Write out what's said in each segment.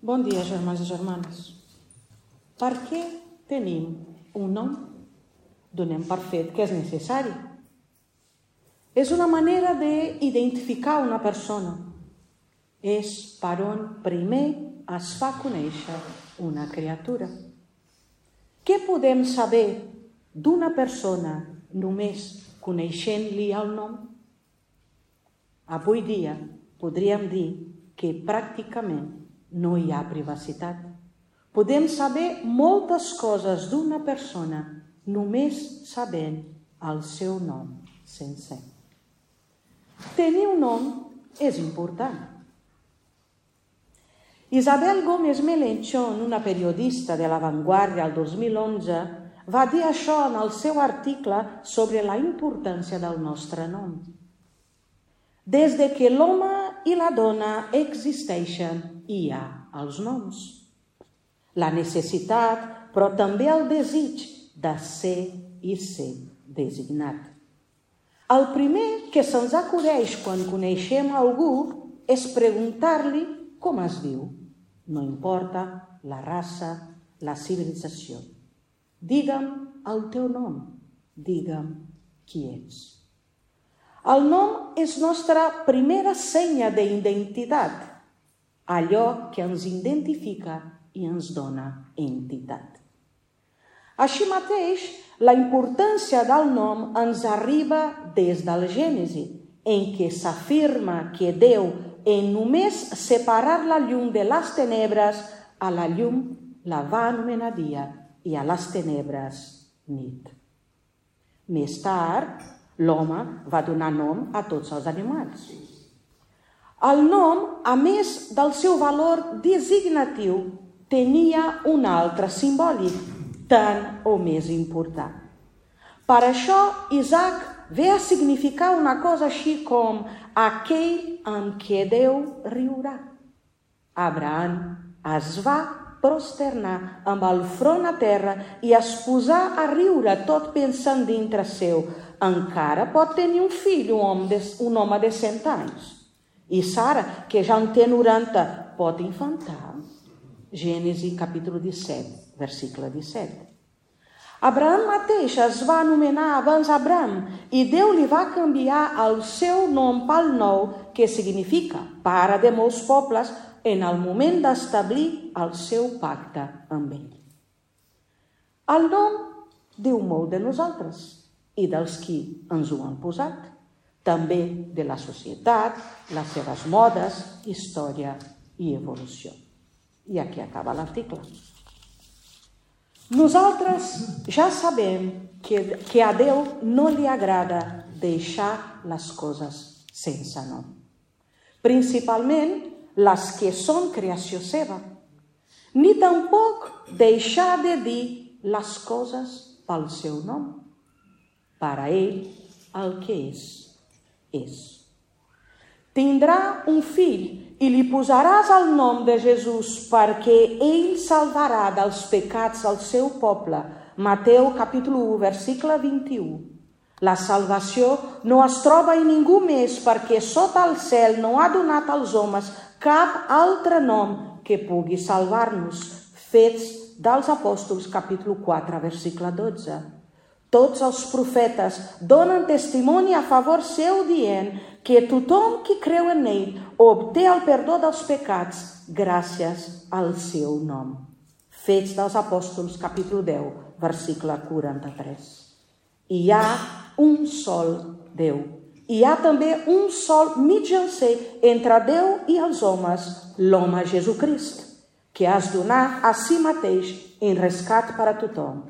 Bon dia, germans i germanes. Per què tenim un nom? Donem per fet que és necessari. És una manera d'identificar una persona. És per on primer es fa conèixer una criatura. Què podem saber d'una persona només coneixent-li el nom? Avui dia podríem dir que pràcticament no hi ha privacitat. Podem saber moltes coses d'una persona només sabent el seu nom sencer. Tenir un nom és important. Isabel Gómez Melenchón, una periodista de La Vanguardia al 2011, va dir això en el seu article sobre la importància del nostre nom. Des de que l'home i la dona existeixen, hi ha els noms. La necessitat, però també el desig de ser i ser designat. El primer que se'ns acudeix quan coneixem algú és preguntar-li com es diu. No importa la raça, la civilització. Digue'm el teu nom, digue'm qui ets. El nom és nostra primera senya d'identitat, allò que ens identifica i ens dona entitat. Així mateix, la importància del nom ens arriba des del Gènesi, en què s'afirma que Déu, en només separar la llum de les tenebres, a la llum la va anomenar dia i a les tenebres nit. Més tard, l'home va donar nom a tots els animals. El nom, a més del seu valor designatiu, tenia un altre simbòlic, tant o més important. Per això, Isaac ve a significar una cosa així com aquell amb què Déu riurà. Abraham es va prosternar amb el front a terra i es posà a riure tot pensant dintre seu encara pot tenir un fill, un home de, un home de 100 anys. I Sara, que ja en té 90, pot infantar. Gènesi capítol 17, versicle 17. Abraham mateix es va anomenar abans Abraham i Déu li va canviar el seu nom pel nou, que significa pare de molts pobles, en el moment d'establir el seu pacte amb ell. El nom diu molt de nosaltres i dels qui ens ho han posat, també de la societat, les seves modes, història i evolució. I aquí acaba l'article. Nosaltres ja sabem que, que a Déu no li agrada deixar les coses sense nom. Principalment les que són creació seva, ni tampoc deixar de dir les coses pel seu nom. Per a ell, el que és, és. Tindrà un fill i li posaràs el nom de Jesús perquè ell salvarà dels pecats al seu poble. Mateu capítol 1, versicle 21. La salvació no es troba en ningú més perquè sota el cel no ha donat als homes cap altre nom que pugui salvar-nos. Fets dels Apòstols capítol 4, versicle 12. Tots els profetes donen testimoni a favor seu dient que tothom que creu en ell obté el perdó dels pecats gràcies al seu nom. Fets dels Apòstols, capítol 10, versicle 43. Hi ha un sol Déu. Hi ha també un sol mitjancer entre Déu i els homes, l'home Jesucrist, que has donat a si mateix en rescat per a tothom.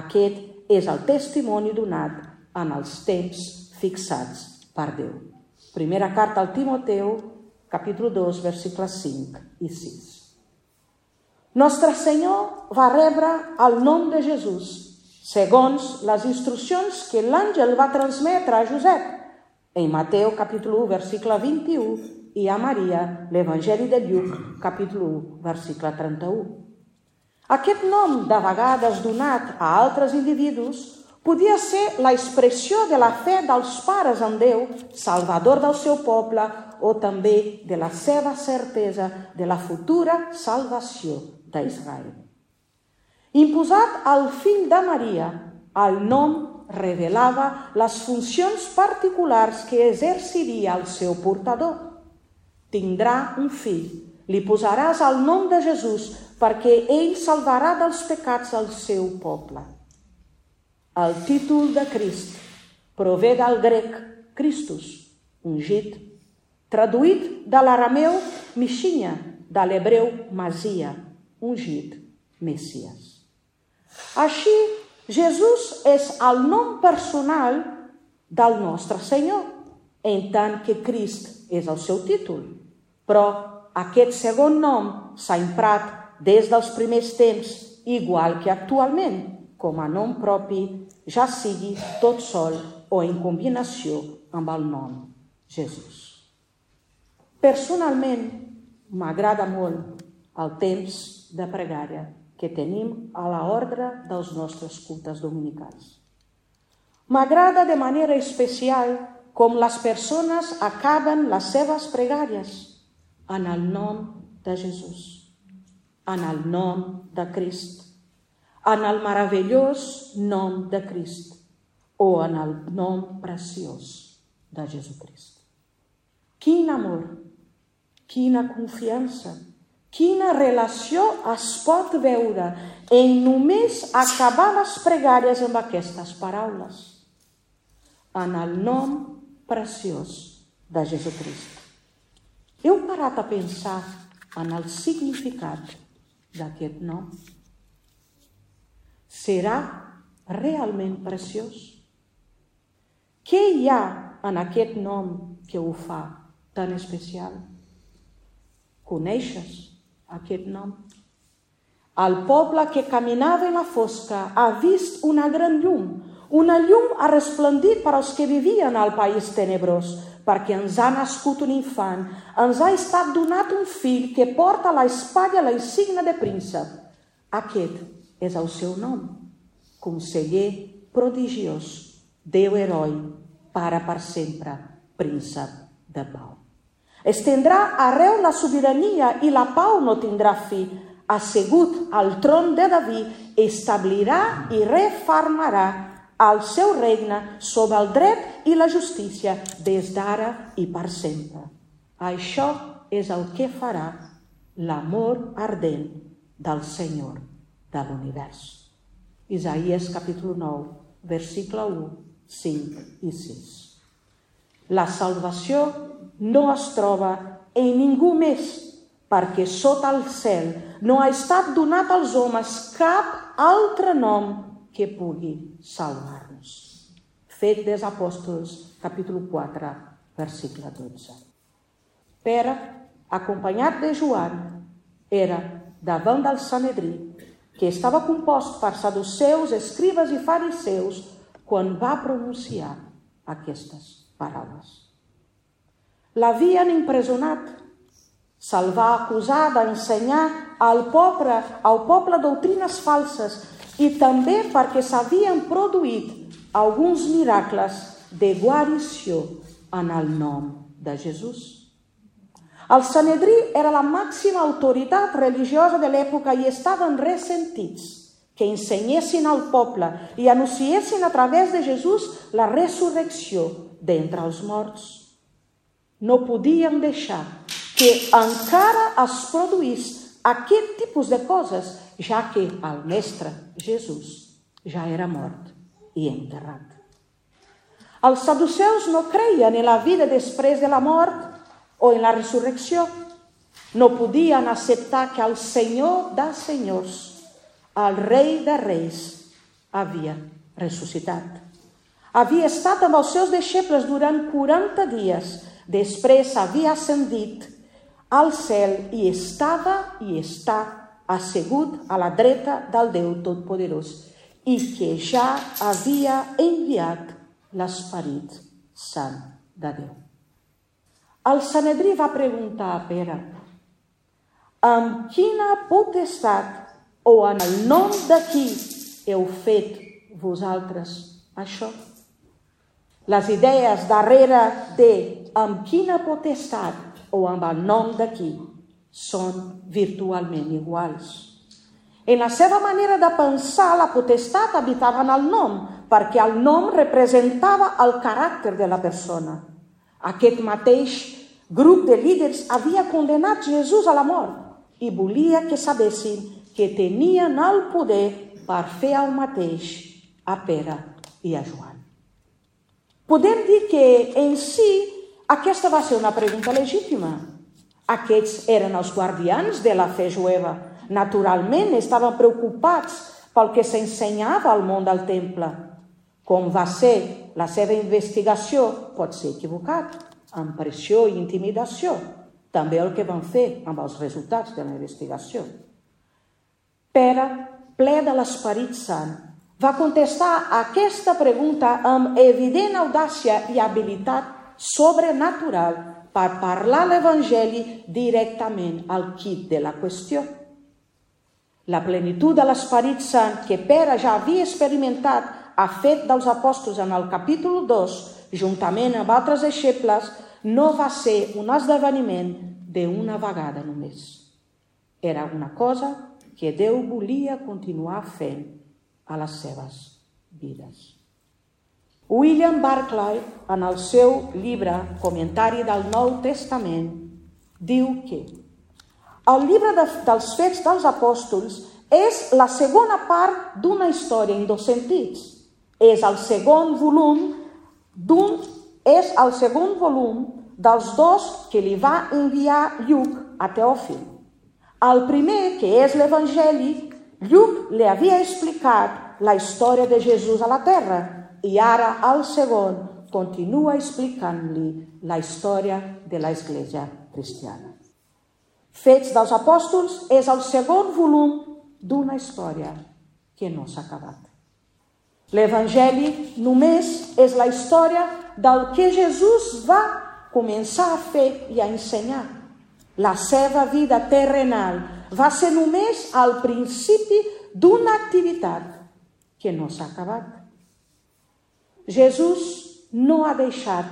Aquest és el testimoni donat en els temps fixats per Déu. Primera carta al Timoteu, capítol 2, versicles 5 i 6. Nostre Senyor va rebre el nom de Jesús segons les instruccions que l'àngel va transmetre a Josep en Mateu capítol 1, versicle 21 i a Maria, l'Evangeli de Lluc, capítol 1, versicle 31. Aquest nom, de vegades donat a altres individus, podia ser la expressió de la fe dels pares en Déu, salvador del seu poble, o també de la seva certesa de la futura salvació d'Israel. Imposat al fill de Maria, el nom revelava les funcions particulars que exerciria el seu portador. Tindrà un fill, li posaràs el nom de Jesús perquè ell salvarà dels pecats el seu poble. El títol de Crist prové del grec Christus, ungit, traduït de l'arameu Mixinya, de l'hebreu Masia, ungit, Messias. Així, Jesús és el nom personal del nostre Senyor, en tant que Crist és el seu títol. Però aquest segon nom s'ha emprat des dels primers temps, igual que actualment, com a nom propi, ja sigui tot sol o en combinació amb el nom Jesús. Personalment, m'agrada molt el temps de pregària que tenim a l'ordre dels nostres cultes dominicals. M'agrada de manera especial com les persones acaben les seves pregàries en el nom de Jesús, en el nom de Crist en el meravellós nom de Crist o en el nom preciós de Jesucrist. Quin amor, quina confiança, quina relació es pot veure en només acabar les pregàries amb aquestes paraules. En el nom preciós de Jesucrist. Parat a pensar en el significat d'aquest nom? serà realment preciós? Què hi ha en aquest nom que ho fa tan especial? Coneixes aquest nom? El poble que caminava en la fosca ha vist una gran llum. Una llum ha resplendit per als que vivien al país tenebrós, perquè ens ha nascut un infant, ens ha estat donat un fill que porta a l'espatlla la insignia de príncep. Aquest és el seu nom. Conseller prodigiós, Déu heroi, para per sempre, príncep de pau. Estendrà arreu la sobirania i la pau no tindrà fi. Assegut al tron de David, establirà i reformarà el seu regne sobre el dret i la justícia des d'ara i per sempre. Això és el que farà l'amor ardent del Senyor de l'univers. Isaías capítol 9, versicle 1, 5 i 6. La salvació no es troba en ningú més, perquè sota el cel no ha estat donat als homes cap altre nom que pugui salvar-nos. Fet dels Apòstols, capítol 4, versicle 12. Pere, acompanyat de Joan, era davant del Sanedrí que estava compost per saduceus, escribes i fariseus, quan va pronunciar aquestes paraules. L'havien impresonat, se'l va acusar d'ensenyar al poble, al poble doctrines falses i també perquè s'havien produït alguns miracles de guarició en el nom de Jesús. El Sanedrí era la màxima autoritat religiosa de l'època i estaven ressentits que ensenyessin al poble i anunciessin a través de Jesús la resurrecció d'entre els morts. No podien deixar que encara es produís aquest tipus de coses, ja que el mestre Jesús ja era mort i enterrat. Els saduceus no creien en la vida després de la mort o en la resurrecció. No podien acceptar que el Senyor de senyors, el rei de reis, havia ressuscitat. Havia estat amb els seus deixebles durant 40 dies, després havia ascendit al cel i estava i està assegut a la dreta del Déu Totpoderós i que ja havia enviat l'Esperit Sant de Déu. El Sanedrí va preguntar a Pere, amb quina potestat o en el nom de qui heu fet vosaltres això? Les idees darrere de amb quina potestat o amb el nom de qui són virtualment iguals. En la seva manera de pensar, la potestat habitava en el nom, perquè el nom representava el caràcter de la persona. Aquest mateix grup de líders havia condenat Jesús a la mort i volia que sabessin que tenien el poder per fer el mateix a Pere i a Joan. Podem dir que en si aquesta va ser una pregunta legítima. Aquests eren els guardians de la fe jueva. Naturalment estaven preocupats pel que s'ensenyava al món del temple. Com va ser la seva investigació pot ser equivocat, amb pressió i intimidació. També el que van fer amb els resultats de la investigació. Pere, ple de l'Esperit Sant, va contestar aquesta pregunta amb evident audàcia i habilitat sobrenatural per parlar l'Evangeli directament al quid de la qüestió. La plenitud de l'Esperit Sant que Pere ja havia experimentat a fet dels apòstols en el capítol 2, juntament amb altres deixebles, no va ser un esdeveniment d'una vegada només. Era una cosa que Déu volia continuar fent a les seves vides. William Barclay, en el seu llibre Comentari del Nou Testament, diu que el llibre de, dels fets dels apòstols és la segona part d'una història en dos sentits. És el segon volum d'un és el segon volum dels dos que li va enviar Lluc a Teòfil. El primer, que és l'Evangeli, Lluc li havia explicat la història de Jesús a la terra i ara el segon continua explicant-li la història de l'Església cristiana. Fets dels Apòstols és el segon volum d'una història que no s'ha acabat. L'Evangeli només és la història del que Jesús va començar a fer i a ensenyar. La seva vida terrenal va ser només el principi d'una activitat que no s'ha acabat. Jesús no ha deixat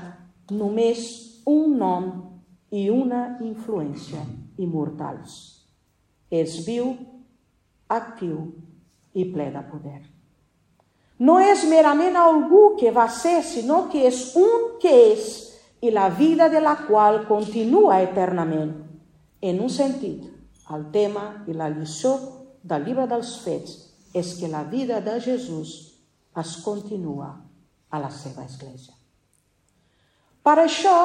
només un nom i una influència immortals. És viu, actiu i ple de poder. No és merament algú que va ser, sinó que és un que és i la vida de la qual continua eternament. En un sentit, el tema i la lliçó del llibre dels fets és que la vida de Jesús es continua a la seva església. Per això,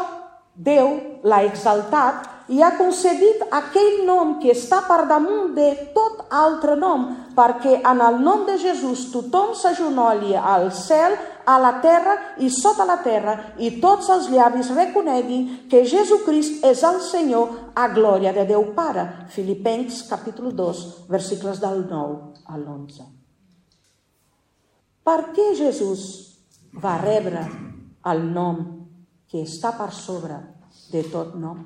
Déu l'ha exaltat i ha concedit aquell nom que està per damunt de tot altre nom, perquè en el nom de Jesús tothom s'agenolli al cel, a la terra i sota la terra, i tots els llavis reconeguin que Jesucrist és el Senyor a glòria de Déu Pare. Filipencs capítol 2, versicles del 9 a l'11. Per què Jesús va rebre el nom que està per sobre de tot nom.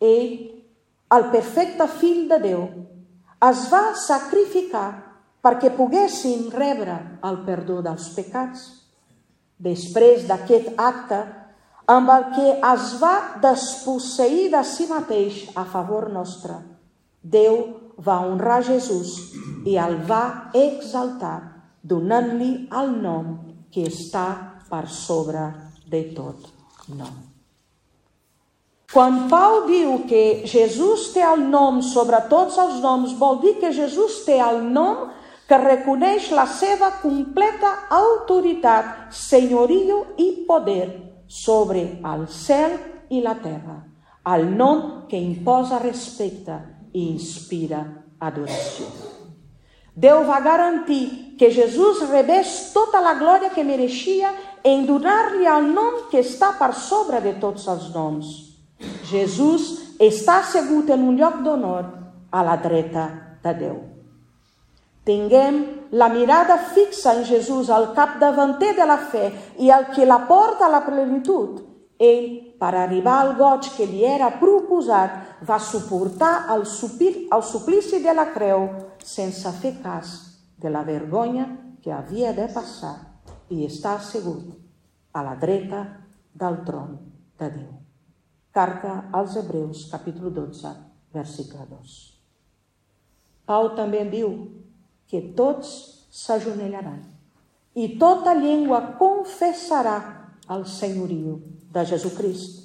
Ell, el perfecte fill de Déu, es va sacrificar perquè poguessin rebre el perdó dels pecats. Després d'aquest acte, amb el que es va desposseir de si mateix a favor nostre, Déu va honrar Jesús i el va exaltar, donant-li el nom que està per sobre de tot nom. Quan Pau diu que Jesús té el nom sobre tots els noms, vol dir que Jesús té el nom que reconeix la seva completa autoritat, senyorio i poder sobre el cel i la terra. El nom que imposa respecte i inspira adoració. Déu va garantir que Jesus rebés tota la glòria que mereixia en donar-li el nom que està per sobre de tots els noms. Jesús està assegut en un lloc d'honor a la dreta de Déu. Tinguem la mirada fixa en Jesús, el capdavanter de la fe i el que la porta a la plenitud. Ell, per arribar al goig que li era proposat, va suportar el, supir, el suplici de la creu sense fer cas de la vergonya que havia de passar i està assegut a la dreta del tron de Déu. Carta als Hebreus, capítol 12, versicle 2. Pau també diu que tots s'ajonellaran i tota llengua confessarà el senyoriu de Jesucrist.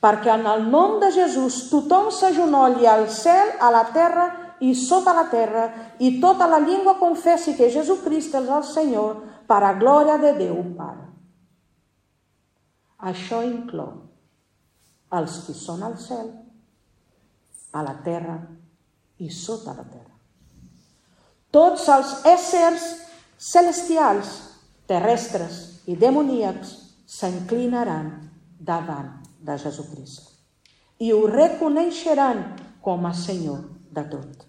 Perquè en el nom de Jesús tothom s'agenolli al cel, a la terra i sota la terra, i tota la llengua confessi que Jesucrist és el Senyor, per a glòria de Déu Pare. Això inclou els que són al cel, a la terra i sota la terra. Tots els éssers celestials, terrestres i demoníacs s'inclinaran davant de Jesucrist i ho reconeixeran com a Senyor de tot.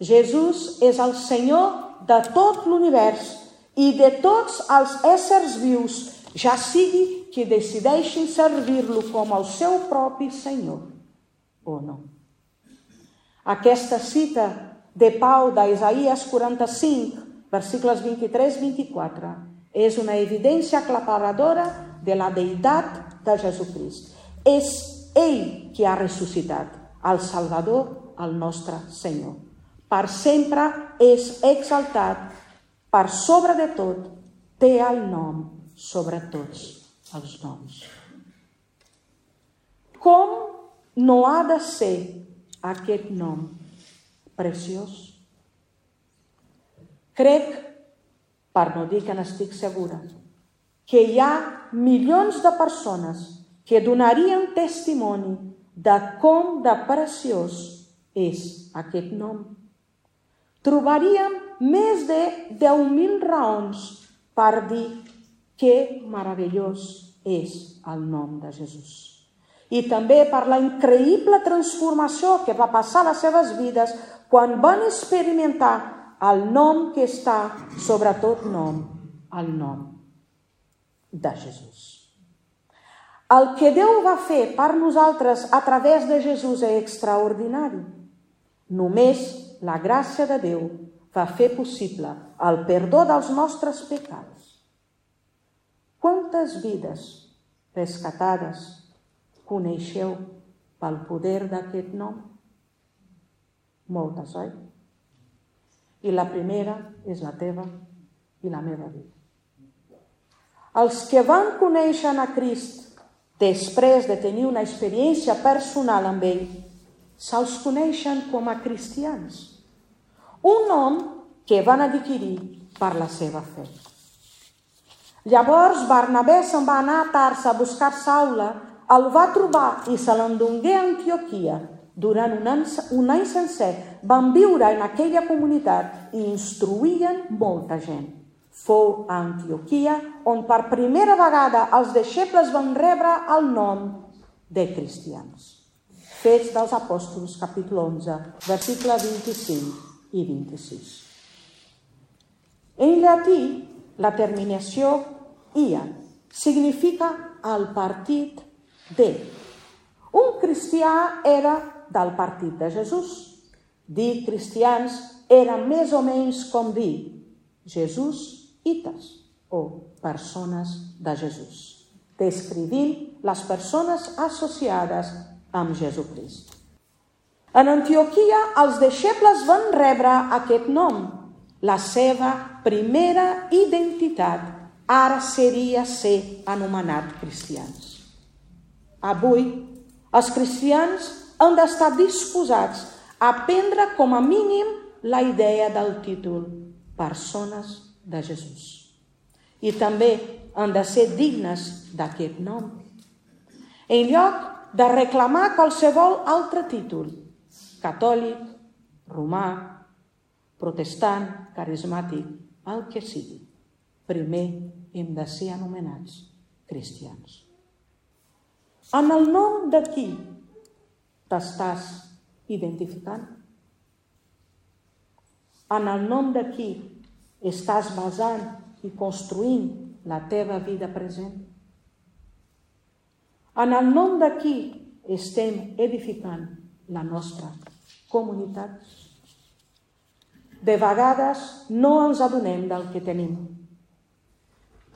Jesús és el Senyor de tot l'univers i de tots els éssers vius, ja sigui que decideixin servir-lo com el seu propi Senyor o no. Aquesta cita de Pau d'Isaías 45, versicles 23-24, és una evidència aclaparadora de la deïtat de Jesucrist. És ell qui ha ressuscitat, el Salvador, el nostre Senyor. Per sempre és exaltat, per sobre de tot, té el nom sobre tots els noms. Com no ha de ser aquest nom preciós? Crec, per no dir que n'estic segura, que hi ha milions de persones que donarien testimoni de com de preciós és aquest nom. Trobaríem més de 10.000 raons per dir que meravellós és el nom de Jesús. I també per la increïble transformació que va passar a les seves vides quan van experimentar el nom que està sobre tot nom, el nom de Jesús. El que Déu va fer per nosaltres a través de Jesús és extraordinari. Només la gràcia de Déu va fer possible el perdó dels nostres pecats. Quantes vides rescatades coneixeu pel poder d'aquest nom? Moltes, oi? I la primera és la teva i la meva vida. Els que van conèixer a Crist després de tenir una experiència personal amb ell, se'ls coneixen com a cristians. Un nom que van adquirir per la seva fe. Llavors Barnabé se'n va anar a Tarsa a buscar Saula, el va trobar i se l'endongué a Antioquia. Durant un any, un any sencer van viure en aquella comunitat i instruïen molta gent fou a Antioquia, on per primera vegada els deixebles van rebre el nom de cristians. Fets dels Apòstols, capítol 11, versicle 25 i 26. En llatí, la terminació ia significa el partit de. Un cristià era del partit de Jesús. Dir cristians era més o menys com dir Jesús ites o persones de Jesús, descrivint les persones associades amb Jesucrist. En Antioquia, els deixebles van rebre aquest nom. La seva primera identitat ara seria ser anomenat cristians. Avui, els cristians han d'estar disposats a prendre com a mínim la idea del títol Persones de Jesús. I també han de ser dignes d'aquest nom. En lloc de reclamar qualsevol altre títol, catòlic, romà, protestant, carismàtic, el que sigui, primer hem de ser anomenats cristians. En el nom de qui t'estàs identificant? En el nom de qui estàs basant i construint la teva vida present? En el nom de qui estem edificant la nostra comunitat? de vegades no ens adonem del que tenim.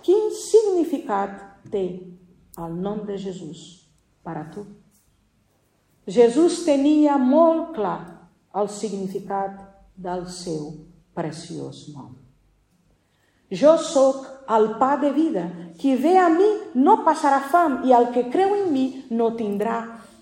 Quin significat té el nom de Jesús per a tu? Jesús tenia molt clar el significat del seu preciós nom. Jo sóc el pa de vida. Qui ve a mi no passarà fam i el que creu en mi no tindrà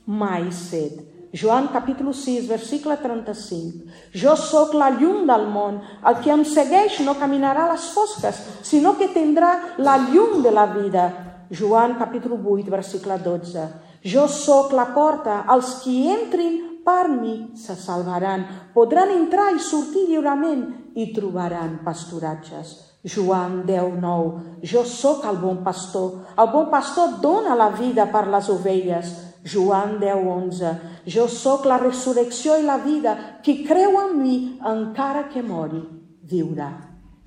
mai set. Joan capítol 6, versicle 35. Jo sóc la llum del món. El que em segueix no caminarà a les fosques, sinó que tindrà la llum de la vida. Joan capítol 8, versicle 12. Jo sóc la porta. Els qui entrin per mi se salvaran. Podran entrar i sortir lliurement i trobaran pasturatges. Joan 10, 9. Jo sóc el bon pastor. El bon pastor dona la vida per les ovelles. Joan 10, 11. Jo sóc la resurrecció i la vida. Qui creu en mi, encara que mori, viurà.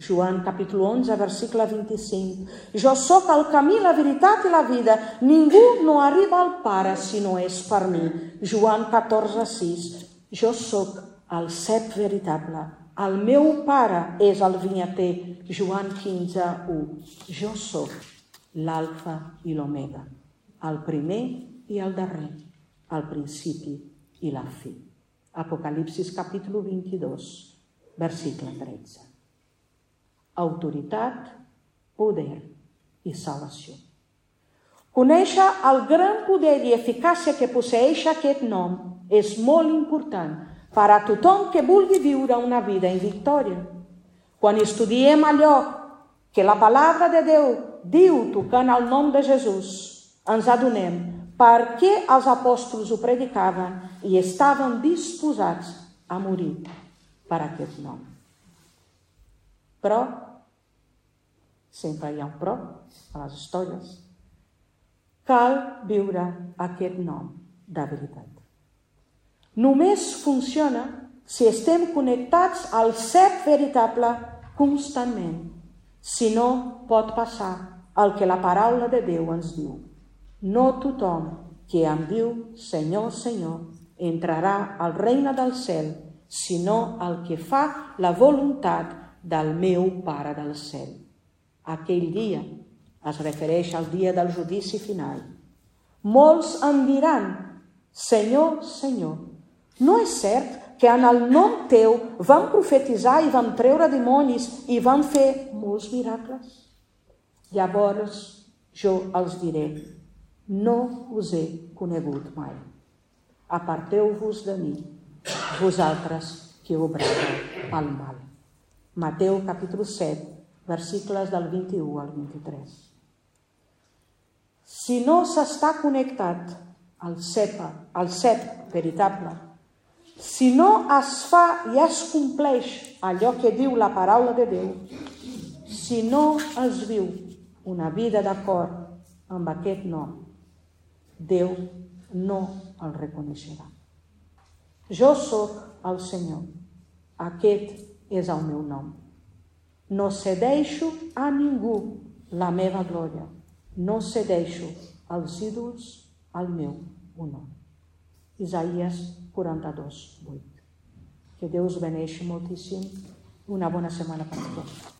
Joan capítol 11, versicle 25. Jo sóc el camí, la veritat i la vida. Ningú no arriba al Pare si no és per mi. Joan 14, 6. Jo sóc el cep veritable. El meu pare és el vinyater. Joan 15, 1. Jo sóc l'alfa i l'omega, el primer i el darrer, el principi i la fi. Apocalipsis capítol 22, versicle 13 autoritat, poder i salvació. Conèixer el gran poder i eficàcia que posseix aquest nom és molt important per a tothom que vulgui viure una vida en victòria. Quan estudiem allò que la paraula de Déu diu tocant el nom de Jesús, ens adonem per què els apòstols ho predicaven i estaven disposats a morir per aquest nom. Però sempre hi ha un però a les històries. Cal viure aquest nom de veritat. Només funciona si estem connectats al cep veritable constantment. Si no, pot passar el que la paraula de Déu ens diu. No tothom que em diu Senyor, Senyor, entrarà al regne del cel, sinó el que fa la voluntat del meu Pare del cel. Aquell dia es refereix al dia del judici final. Molts em diran, Senyor, Senyor, no és cert que en el nom teu vam profetitzar i vam treure dimonis i vam fer molts miracles? Llavors jo els diré, no us he conegut mai. Aparteu-vos de mi, vosaltres que obreu el mal. Mateu capítol 7, versicles del 21 al 23. Si no s'està connectat al cepa, al cep veritable, si no es fa i es compleix allò que diu la paraula de Déu, si no es viu una vida d'acord amb aquest nom, Déu no el reconeixerà. Jo sóc el Senyor. Aquest és el meu nom. No cedeixo a ningú la meva glòria. No cedeixo als ídols el meu honor. Isaías 42, 8. Que Déu us beneixi moltíssim. Una bona setmana per a tots.